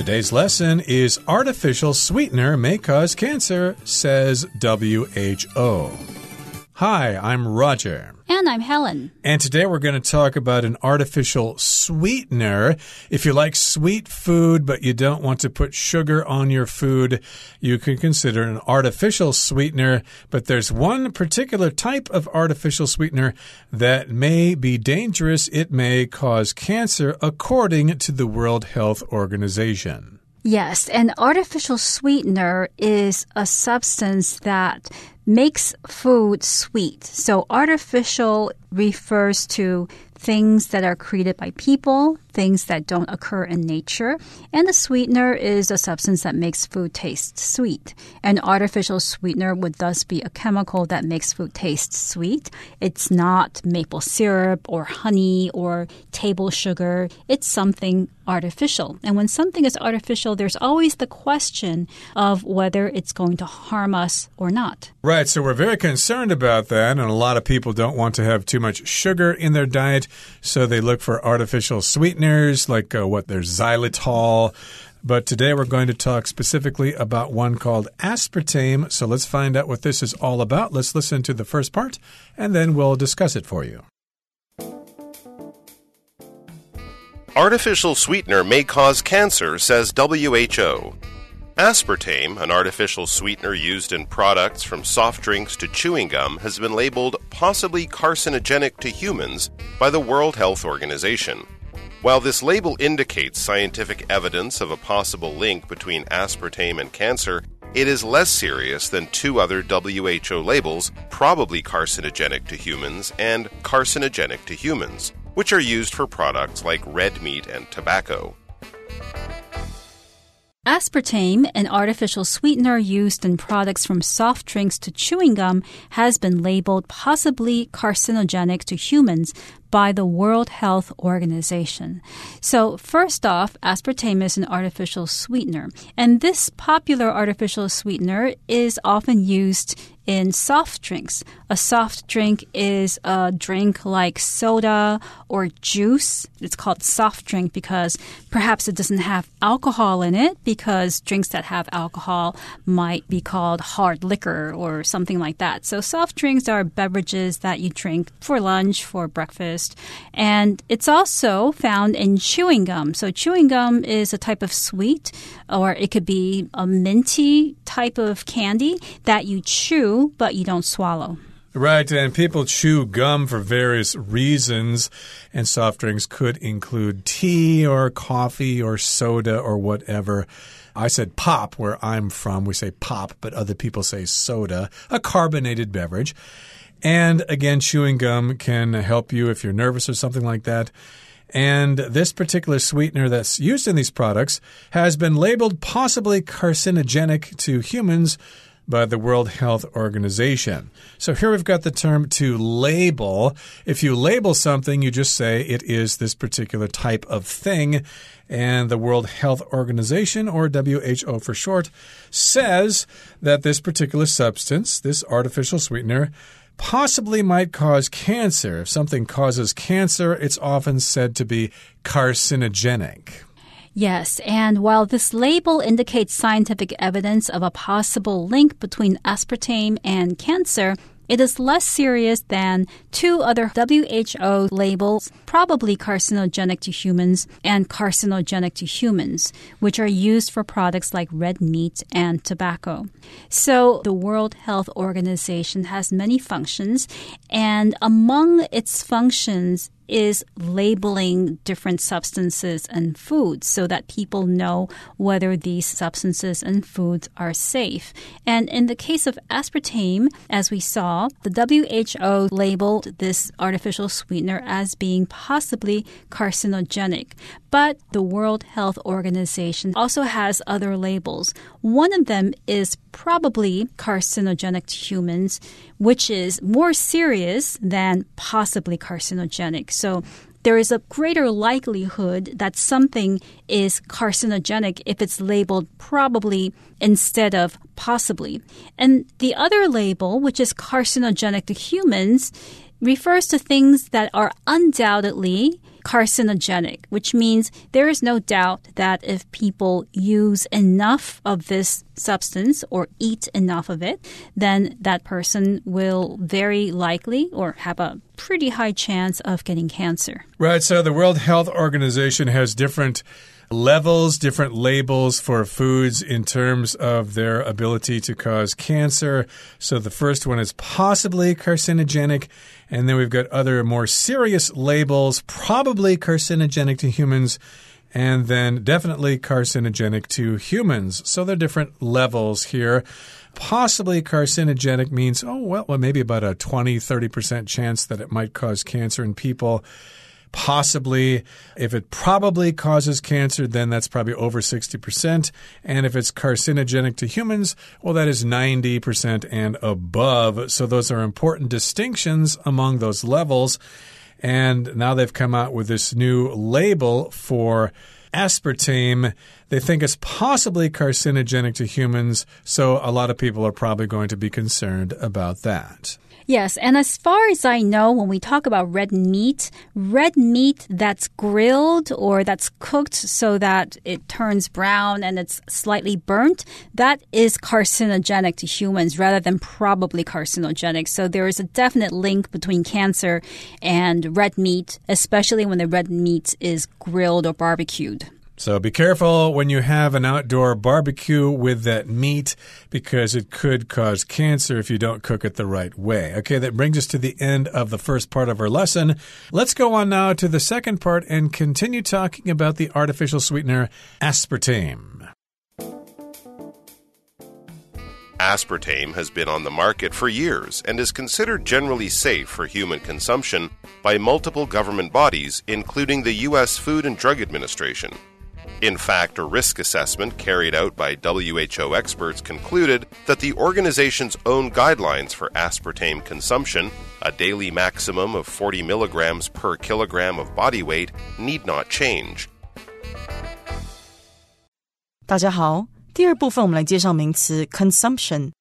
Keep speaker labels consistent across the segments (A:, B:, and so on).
A: Today's lesson is Artificial Sweetener May Cause Cancer, says WHO. Hi, I'm Roger.
B: And I'm Helen.
A: And today we're going to talk about an artificial sweetener. If you like sweet food, but you don't want to put sugar on your food, you can consider an artificial sweetener. But there's one particular type of artificial sweetener that may be dangerous. It may cause cancer, according to the World Health Organization.
B: Yes, an artificial sweetener is a substance that makes food sweet. So artificial refers to things that are created by people, things that don't occur in nature. And the sweetener is a substance that makes food taste sweet. An artificial sweetener would thus be a chemical that makes food taste sweet. It's not maple syrup or honey or table sugar. It's something artificial. And when something is artificial, there's always the question of whether it's going to harm us or not.
A: Right. So we're very concerned about that. And a lot of people don't want to have too much sugar in their diet. So they look for artificial sweeteners like uh, what there's xylitol. But today we're going to talk specifically about one called aspartame. So let's find out what this is all about. Let's listen to the first part and then we'll discuss it for you.
C: Artificial sweetener may cause cancer, says WHO. Aspartame, an artificial sweetener used in products from soft drinks to chewing gum, has been labeled possibly carcinogenic to humans by the World Health Organization. While this label indicates scientific evidence of a possible link between aspartame and cancer, it is less serious than two other WHO labels, probably carcinogenic to humans and carcinogenic to humans, which are used for products like red meat and tobacco.
B: Aspartame, an artificial sweetener used in products from soft drinks to chewing gum, has been labeled possibly carcinogenic to humans by the World Health Organization. So, first off, aspartame is an artificial sweetener, and this popular artificial sweetener is often used in soft drinks. A soft drink is a drink like soda or juice. It's called soft drink because perhaps it doesn't have alcohol in it because drinks that have alcohol might be called hard liquor or something like that. So soft drinks are beverages that you drink for lunch, for breakfast, and it's also found in chewing gum. So chewing gum is a type of sweet or it could be a minty type of candy that you chew but you don't swallow.
A: Right, and people chew gum for various reasons, and soft drinks could include tea or coffee or soda or whatever. I said pop where I'm from. We say pop, but other people say soda, a carbonated beverage. And again, chewing gum can help you if you're nervous or something like that. And this particular sweetener that's used in these products has been labeled possibly carcinogenic to humans by the World Health Organization. So here we've got the term to label. If you label something, you just say it is this particular type of thing. And the World Health Organization, or WHO for short, says that this particular substance, this artificial sweetener, possibly might cause cancer. If something causes cancer, it's often said to be carcinogenic.
B: Yes, and while this label indicates scientific evidence of a possible link between aspartame and cancer, it is less serious than two other WHO labels, probably carcinogenic to humans and carcinogenic to humans, which are used for products like red meat and tobacco. So, the World Health Organization has many functions, and among its functions is labeling different substances and foods so that people know whether these substances and foods are safe. And in the case of aspartame, as we saw, the WHO labeled this artificial sweetener as being possibly carcinogenic. But the World Health Organization also has other labels. One of them is probably carcinogenic to humans, which is more serious than possibly carcinogenic. So there is a greater likelihood that something is carcinogenic if it's labeled probably instead of possibly. And the other label, which is carcinogenic to humans, refers to things that are undoubtedly carcinogenic, which means there is no doubt that if people use enough of this substance or eat enough of it, then that person will very likely or have a pretty high chance of getting cancer.
A: Right. So the World Health Organization has different levels, different labels for foods in terms of their ability to cause cancer. So the first one is possibly carcinogenic. And then we've got other more serious labels, probably carcinogenic to humans and then definitely carcinogenic to humans. So there are different levels here. Possibly carcinogenic means, oh, well, well maybe about a 20, 30% chance that it might cause cancer in people possibly. If it probably causes cancer, then that's probably over 60%. And if it's carcinogenic to humans, well, that is 90% and above. So those are important distinctions among those levels. And now they've come out with this new label for aspartame. They think it's possibly carcinogenic to humans, so a lot of people are probably going to be concerned about that.
B: Yes, and as far as I know, when we talk about red meat, red meat that's grilled or that's cooked so that it turns brown and it's slightly burnt, that is carcinogenic to humans rather than probably carcinogenic. So there is a definite link between cancer and red meat, especially when the red meat is grilled or barbecued.
A: So be careful when you have an outdoor barbecue with that meat because it could cause cancer if you don't cook it the right way. Okay, that brings us to the end of the first part of our lesson. Let's go on now to the second part and continue talking about the artificial sweetener aspartame.
C: Aspartame has been on the market for years and is considered generally safe for human consumption by multiple government bodies, including the U.S. Food and Drug Administration. In fact, a risk assessment carried out by WHO experts concluded that the organization's own guidelines for aspartame consumption, a daily maximum of 40 milligrams per kilogram of body weight, need not change.
D: 大家好，第二部分我们来介绍名词 consumption，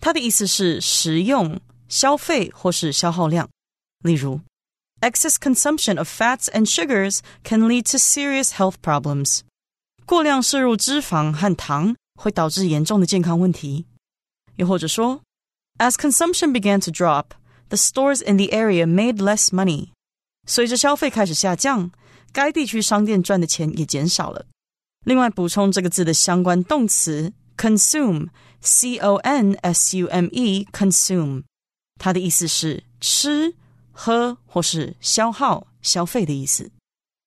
D: 它的意思是食用、消费或是消耗量。例如 ，excess consumption of fats and sugars can lead to serious health problems. 过量摄入脂肪和糖会导致严重的健康问题。又或者说，As consumption began to drop, the stores in the area made less money。随着消费开始下降，该地区商店赚的钱也减少了。另外，补充这个字的相关动词 consume，c o n s u m e，consume，它的意思是吃、 喝或是消耗、消费的意思。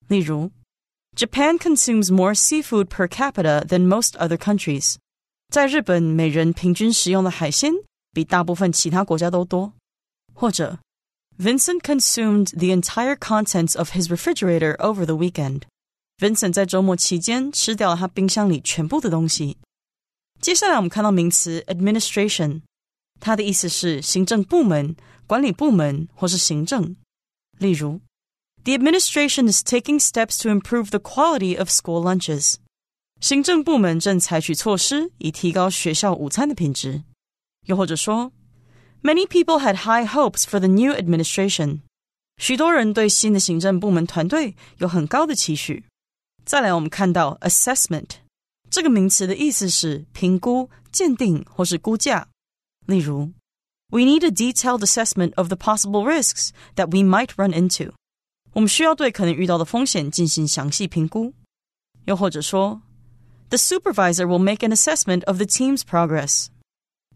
D: 例如。Japan consumes more seafood per capita than most other countries. 在日本，每人平均食用的海鲜比大部分其他国家都多。或者，Vincent consumed the entire contents of his refrigerator over the weekend. Vincent 在周末期间吃掉了他冰箱里全部的东西。接下来我们看到名词 administration，它的意思是行政部门、 管理部门或是行政。例如 the administration is taking steps to improve the quality of school lunches. 行政部门正采取措施以提高学校午餐的品质。又或者说，Many people had high hopes for the new administration. 许多人对新的行政部门团队有很高的期许。再来，我们看到 assessment 这个名词的意思是评估、鉴定或是估价。例如 ，We need a detailed assessment of the possible risks that we might run into. 我们需要对可能遇到的风险进行详细评估。又或者说，The supervisor will make an assessment of the team's progress。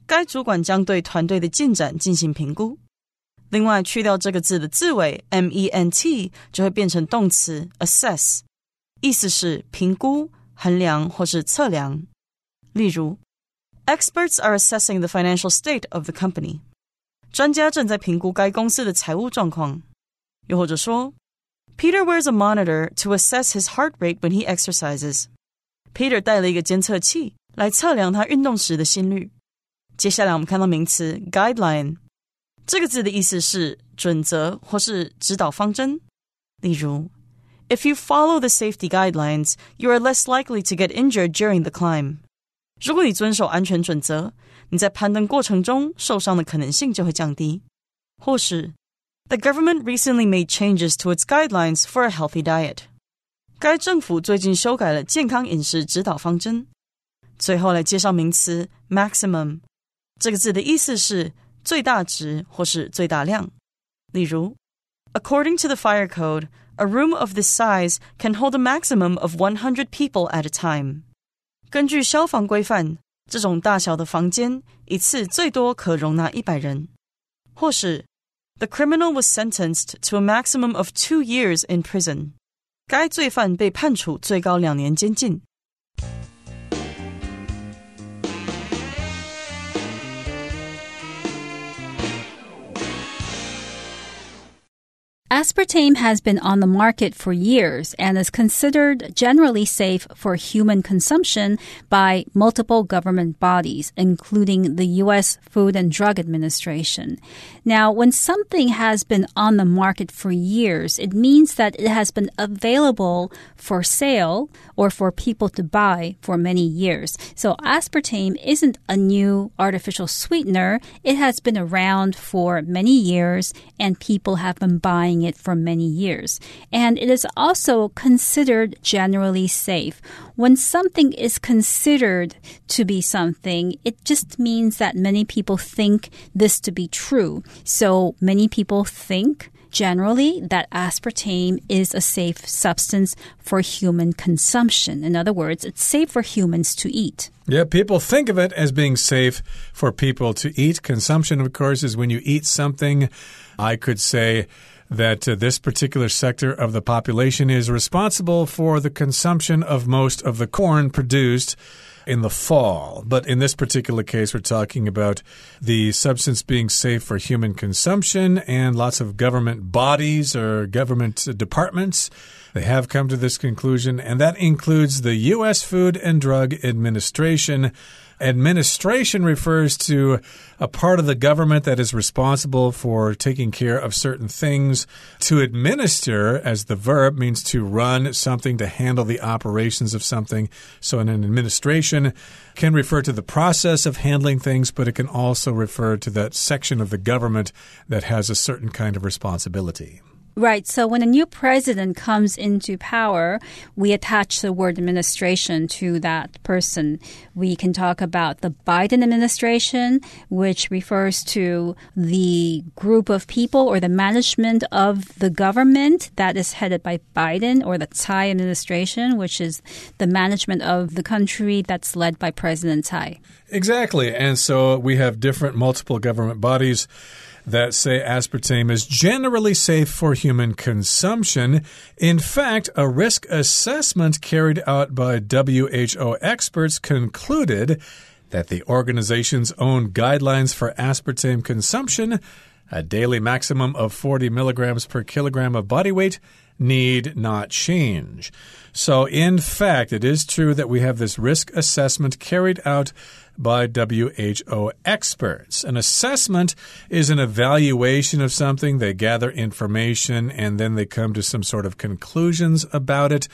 D: 该主管将对团队的进展进行评估。另外，去掉这个字的字尾 ment，就会变成动词 assess，意思是评估、衡量或是测量。例如 ，Experts are assessing the financial state of the company。专家正在评估该公司的财务状况。又或者说 Peter wears a monitor to assess his heart rate when he exercises. Peter 带了一个监测器来测量他运动时的心率。接下来我们看到名词 guideline，这个字的意思是准则或是指导方针。例如，If you follow the safety guidelines, you are less likely to get injured during the climb. 如果你遵守安全准则，你在攀登过程中受伤的可能性就会降低。或是 The government recently made changes to its guidelines for a healthy diet. 该政府最近修改了健康饮食指导方针。最后来介绍名词 maximum，这个字的意思是最大值或是最大量。例如，According to the fire code, a room of this size can hold a maximum of 100 people at a time. 根据消防规范，这种大小的房间一次最多可容纳一百人。或是，The criminal was sentenced to a maximum of two years in prison. 该罪犯被判处最高两年监禁。
B: Aspartame has been on the market for years and is considered generally safe for human consumption by multiple government bodies, including the U.S. Food and Drug Administration. Now, when something has been on the market for years, it means that it has been available for sale or for people to buy for many years. So aspartame isn't a new artificial sweetener. It has been around for many years and people have been buying it for many years. And it is also considered generally safe. When something is considered to be something, it just means that many people think this to be true. So many people think generally that aspartame is a safe substance for human consumption. In other words, it's safe for humans to eat.
A: Yeah, people think of it as being safe for people to eat. Consumption, of course, is when you eat something. I could say that uh, this particular sector of the population is responsible for the consumption of most of the corn produced in the fall. But in this particular case, we're talking about the substance being safe for human consumption, and lots of government bodies or government departments. They have come to this conclusion, and that includes the U.S. Food and Drug Administration. Administration refers to a part of the government that is responsible for taking care of certain things. To administer, as the verb, means to run something, to handle the operations of something. So, an administration can refer to the process of handling things, but it can also refer to that section of the government that has a certain kind of responsibility.
B: Right. So when a new president comes into power, we attach the word administration to that person. We can talk about the Biden administration, which refers to the group of people or the management of the government that is headed by Biden, or the Tsai administration, which is the management of the country that's led by President Tsai.
A: Exactly. And so we have different multiple government bodies that say aspartame is generally safe for human consumption. In fact, a risk assessment carried out by WHO experts concluded that the organization's own guidelines for aspartame consumption, a daily maximum of 40 milligrams per kilogram of body weight, need not change. So, in fact, it is true that we have this risk assessment carried out by WHO experts. An assessment is an evaluation of something. They gather information and then they come to some sort of conclusions about it.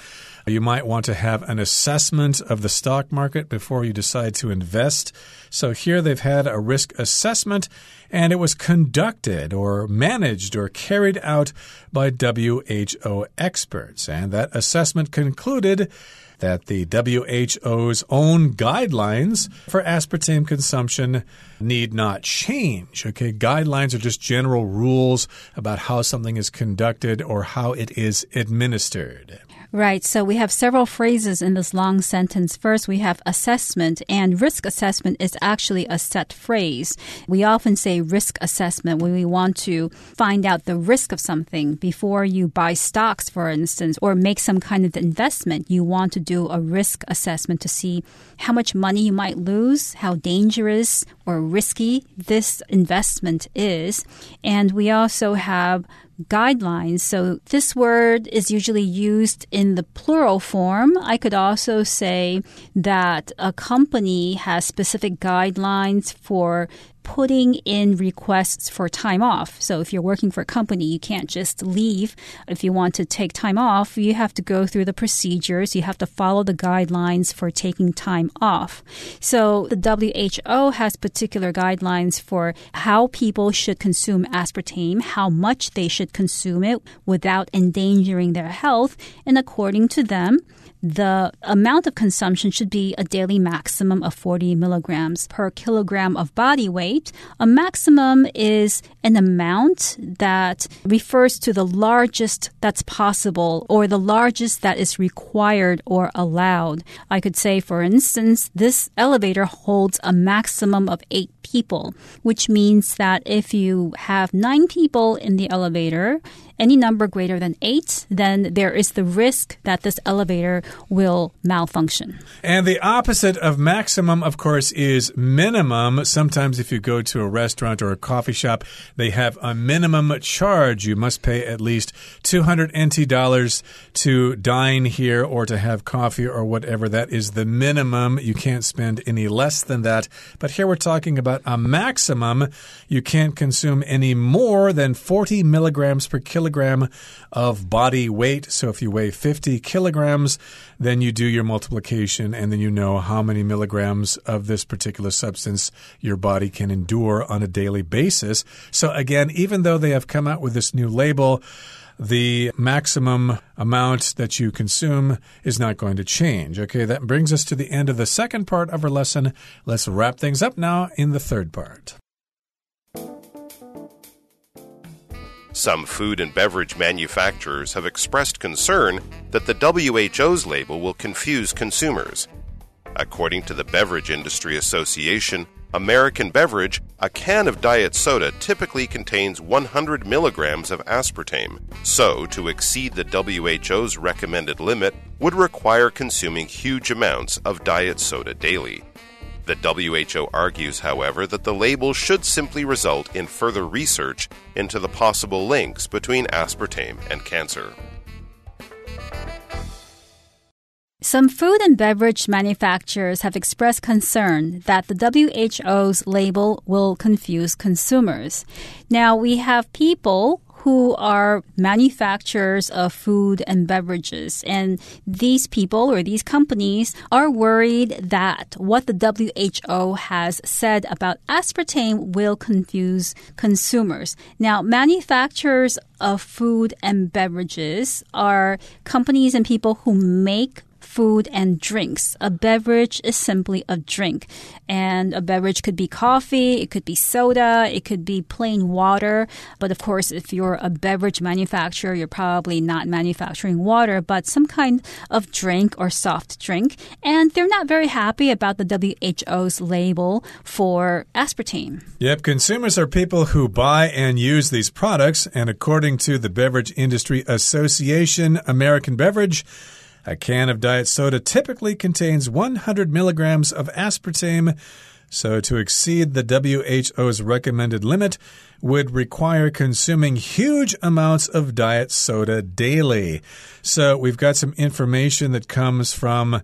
A: You might want to have an assessment of the stock market before you decide to invest. So here they've had a risk assessment and it was conducted or managed or carried out by WHO experts. And that assessment concluded that the WHO's own guidelines for aspartame consumption need not change. Okay, guidelines are just general rules about how something is conducted or how it is administered.
B: Right. So we have several phrases in this long sentence. First, we have assessment, and risk assessment is actually a set phrase. We often say risk assessment when we want to find out the risk of something before you buy stocks, for instance, or make some kind of investment. You want to do a risk assessment to see how much money you might lose, how dangerous or risky this investment is. And we also have guidelines. So this word is usually used in the plural form. I could also say that a company has specific guidelines for putting in requests for time off. So if you're working for a company, you can't just leave. If you want to take time off, you have to go through the procedures. You have to follow the guidelines for taking time off. So the WHO has particular guidelines for how people should consume aspartame, how much they should consume it without endangering their health. And according to them, the amount of consumption should be a daily maximum of 40 milligrams per kilogram of body weight. A maximum is an amount that refers to the largest that's possible or the largest that is required or allowed. I could say, for instance, this elevator holds a maximum of eight people, which means that if you have nine people in the elevator, any number greater than eight, then there is the risk that this elevator will malfunction.
A: And the opposite of maximum, of course, is minimum. Sometimes if you go to a restaurant or a coffee shop, they have a minimum charge. You must pay at least 200 NT dollars to dine here or to have coffee or whatever. That is the minimum. You can't spend any less than that. But here we're talking about a maximum. You can't consume any more than 40 milligrams per kilogram kilogram of body weight. So if you weigh 50 kilograms, then you do your multiplication and then you know how many milligrams of this particular substance your body can endure on a daily basis. So again, even though they have come out with this new label, the maximum amount that you consume is not going to change. Okay, that brings us to the end of the second part of our lesson. Let's wrap things up now in the third part.
C: Some food and beverage manufacturers have expressed concern that the WHO's label will confuse consumers. According to the Beverage Industry Association, American Beverage, a can of diet soda typically contains 100 milligrams of aspartame. So, to exceed the WHO's recommended limit would require consuming huge amounts of diet soda daily. The WHO argues, however, that the label should simply result in further research into the possible links between aspartame and cancer.
B: Some food and beverage manufacturers have expressed concern that the WHO's label will confuse consumers. Now, we have people who are manufacturers of food and beverages. And these people or these companies are worried that what the WHO has said about aspartame will confuse consumers. Now, manufacturers of food and beverages are companies and people who make food and drinks. A beverage is simply a drink. And a beverage could be coffee, it could be soda, it could be plain water. But of course, if you're a beverage manufacturer, you're probably not manufacturing water, but some kind of drink or soft drink. And they're not very happy about the WHO's label for aspartame.
A: Yep, consumers are people who buy and use these products. And according to the Beverage Industry Association, American Beverage, a can of diet soda typically contains 100 milligrams of aspartame, so to exceed the WHO's recommended limit would require consuming huge amounts of diet soda daily. So we've got some information that comes from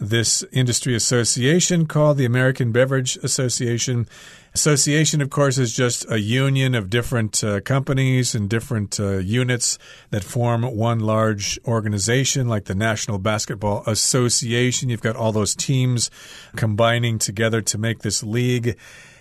A: this industry association called the American Beverage Association. Association, of course, is just a union of different uh, companies and different uh, units that form one large organization, like the National Basketball Association. You've got all those teams combining together to make this league.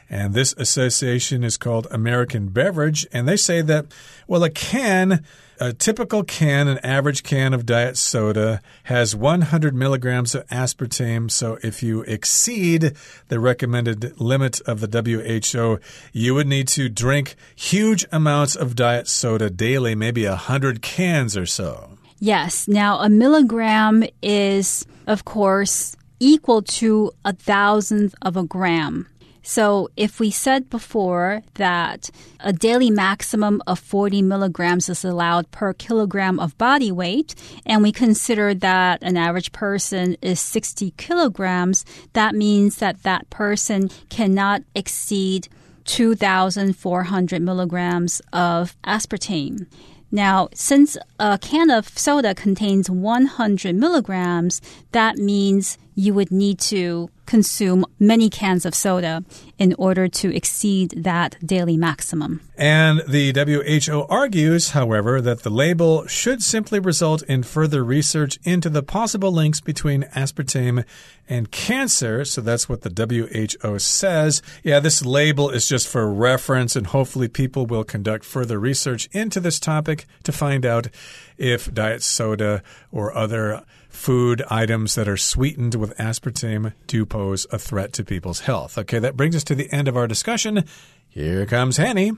A: And this association is called American Beverage. And they say that, well, a can a typical can, an average can of diet soda, has 100 milligrams of aspartame. So if you exceed the recommended limit of the WHO, you would need to drink huge amounts of diet soda daily, maybe 100 cans or so.
B: Yes. Now, a milligram is, of course, equal to a thousandth of a gram. So if we said before that a daily maximum of 40 milligrams is allowed per kilogram of body weight, and we consider that an average person is 60 kilograms, that means that that person cannot exceed 2,400 milligrams of aspartame. Now, since a can of soda contains 100 milligrams, that means you would need to consume many cans of soda in order to exceed that daily maximum.
A: And the WHO argues, however, that the label should simply result in further research into the possible links between aspartame and cancer. So that's what the WHO says. Yeah, this label is just for reference, and hopefully people will conduct further research into this topic to find out if diet soda or other food items that are sweetened with aspartame do pose a threat to people's health. Okay, that brings us to the end of our discussion. Here comes Hanny.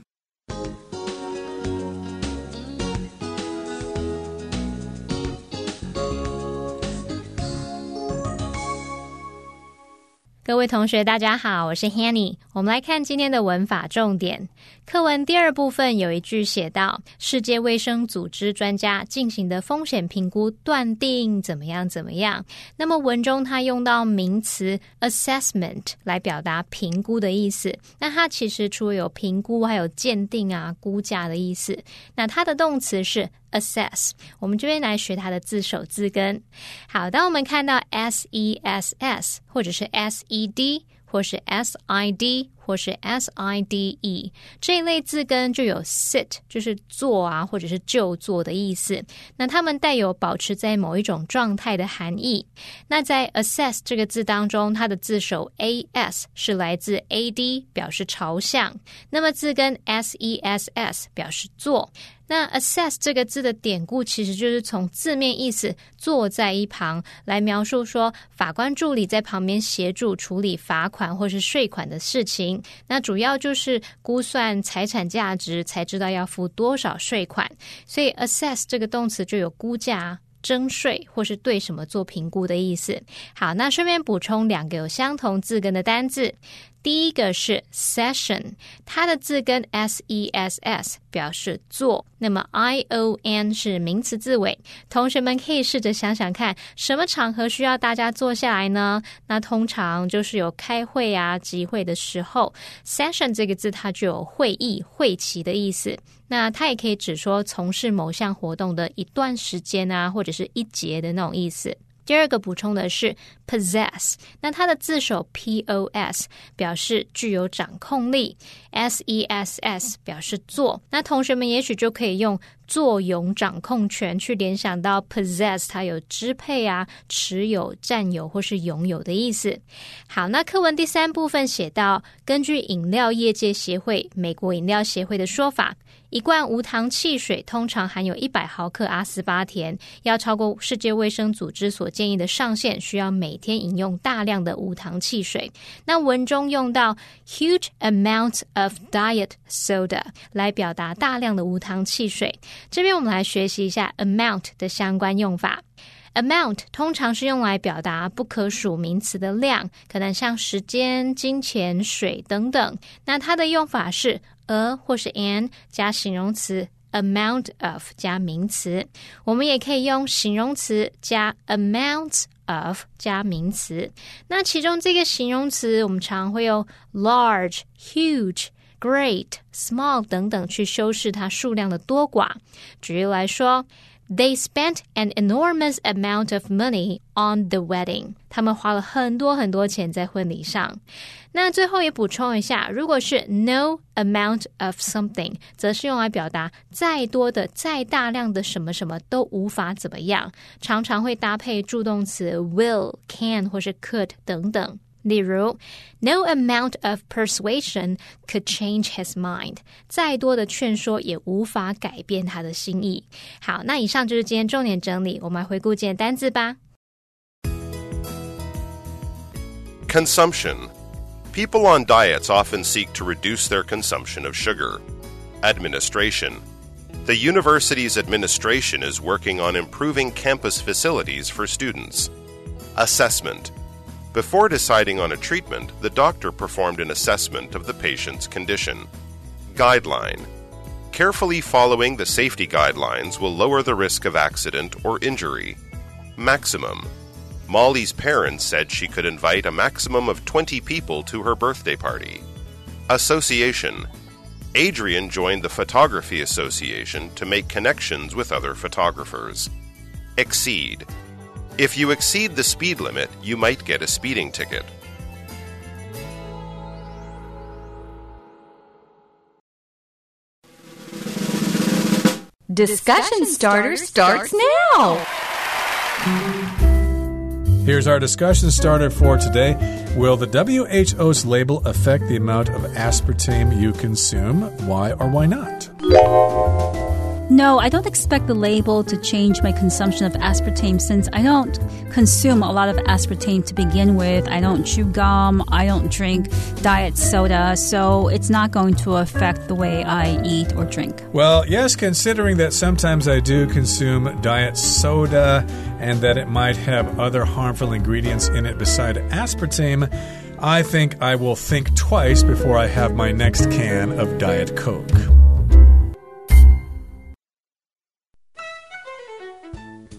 E: 各位同学，大家好，我是 Hanny。我们来看今天的文法重点。 课文第二部分有一句写到：世界卫生组织专家进行的风险评估断定怎么样怎么样。那么文中它用到名词 assessment 来表达评估的意思。那它其实除了有评估，还有鉴定啊、估价的意思。那它的动词是 assess。我们这边来学它的字首字根。好，当我们看到 s e s s 或者是 s e d 或是 s i d 或是 s i d e 这一类字根就有 sit，就是坐啊，或者是就坐的意思。那它们带有保持在某一种状态的含义。那在 assess 这个字当中，它的字首 a s 是来自 a d，表示朝向。那么字根 s e s s 表示坐。那 assess 这个字的典故其实就是从字面意思“坐在一旁”来描述说，法官助理在旁边协助处理罚款或是税款的事情。那主要就是估算财产价值，才知道要付多少税款。所以 assess 这个动词就有估价、征税或是对什么做评估的意思。好，那顺便补充两个有相同字根的单字。第一个是 session，它的字根 s e s s 表示坐，那么 i o n 是名词字尾。同学们可以试着想想看，什么场合需要大家坐下来呢？那通常就是有开会啊、集会的时候。session 这个字它就有会议、会期的意思。那它也可以指说从事某项活动的一段时间啊，或者是一节的那种意思。第二个补充的是 possess，那它的字首 p o s 表示具有掌控力，s e s s 表示做。那同学们也许就可以用坐拥掌控权去联想到 possess，它有支配啊、持有、占有或是拥有的意思。好，那课文第三部分写到，根据饮料业界协会（美国饮料协会）的说法。一罐无糖汽水通常含有一百毫克阿斯巴甜，要超过世界卫生组织所建议的上限，需要每天饮用大量的无糖汽水。那文中用到 huge amount of diet soda 来表达大量的无糖汽水。这边我们来学习一下 amount 的相关用法。amount 通常是用来表达不可数名词的量，可能像时间、金钱、水等等。那它的用法是。A 或是 an 加形容词 amount of 加名词，我们也可以用形容词加 amount of 加名词。那其中这个形容词，我们常会用 large、huge、great、small 等等去修饰它数量的多寡。举例来说。They spent an enormous amount of money on the wedding. 他们花了很多很多钱在婚礼上。那最后也补充一下，如果是 no amount of something，则是用来表达再多的、再大量的什么什么都无法怎么样，常常会搭配助动词 will、can 或是 could 等等。 例如，No amount of persuasion could change his mind。再多的劝说也无法改变他的心意。好，那以上就是今天重点整理，我们来回顾今天单字吧。
C: Consumption. People on diets often seek to reduce their consumption of sugar. Administration. The university's administration is working on improving campus facilities for students. Assessment. Before deciding on a treatment, the doctor performed an assessment of the patient's condition. Guideline Carefully following the safety guidelines will lower the risk of accident or injury. Maximum Molly's parents said she could invite a maximum of 20 people to her birthday party. Association Adrian joined the Photography Association to make connections with other photographers. Exceed If you exceed the speed limit, you might get a speeding ticket.
F: Discussion starter starts now.
A: Here's our discussion starter for today. Will the WHO's label affect the amount of aspartame you consume? Why or why not?
B: No, I don't expect the label to change my consumption of aspartame since I don't consume a lot of aspartame to begin with. I don't chew gum, I don't drink diet soda, so it's not going to affect the way I eat or drink.
A: Well, yes, considering that sometimes I do consume diet soda and that it might have other harmful ingredients in it beside aspartame, I think I will think twice before I have my next can of Diet Coke.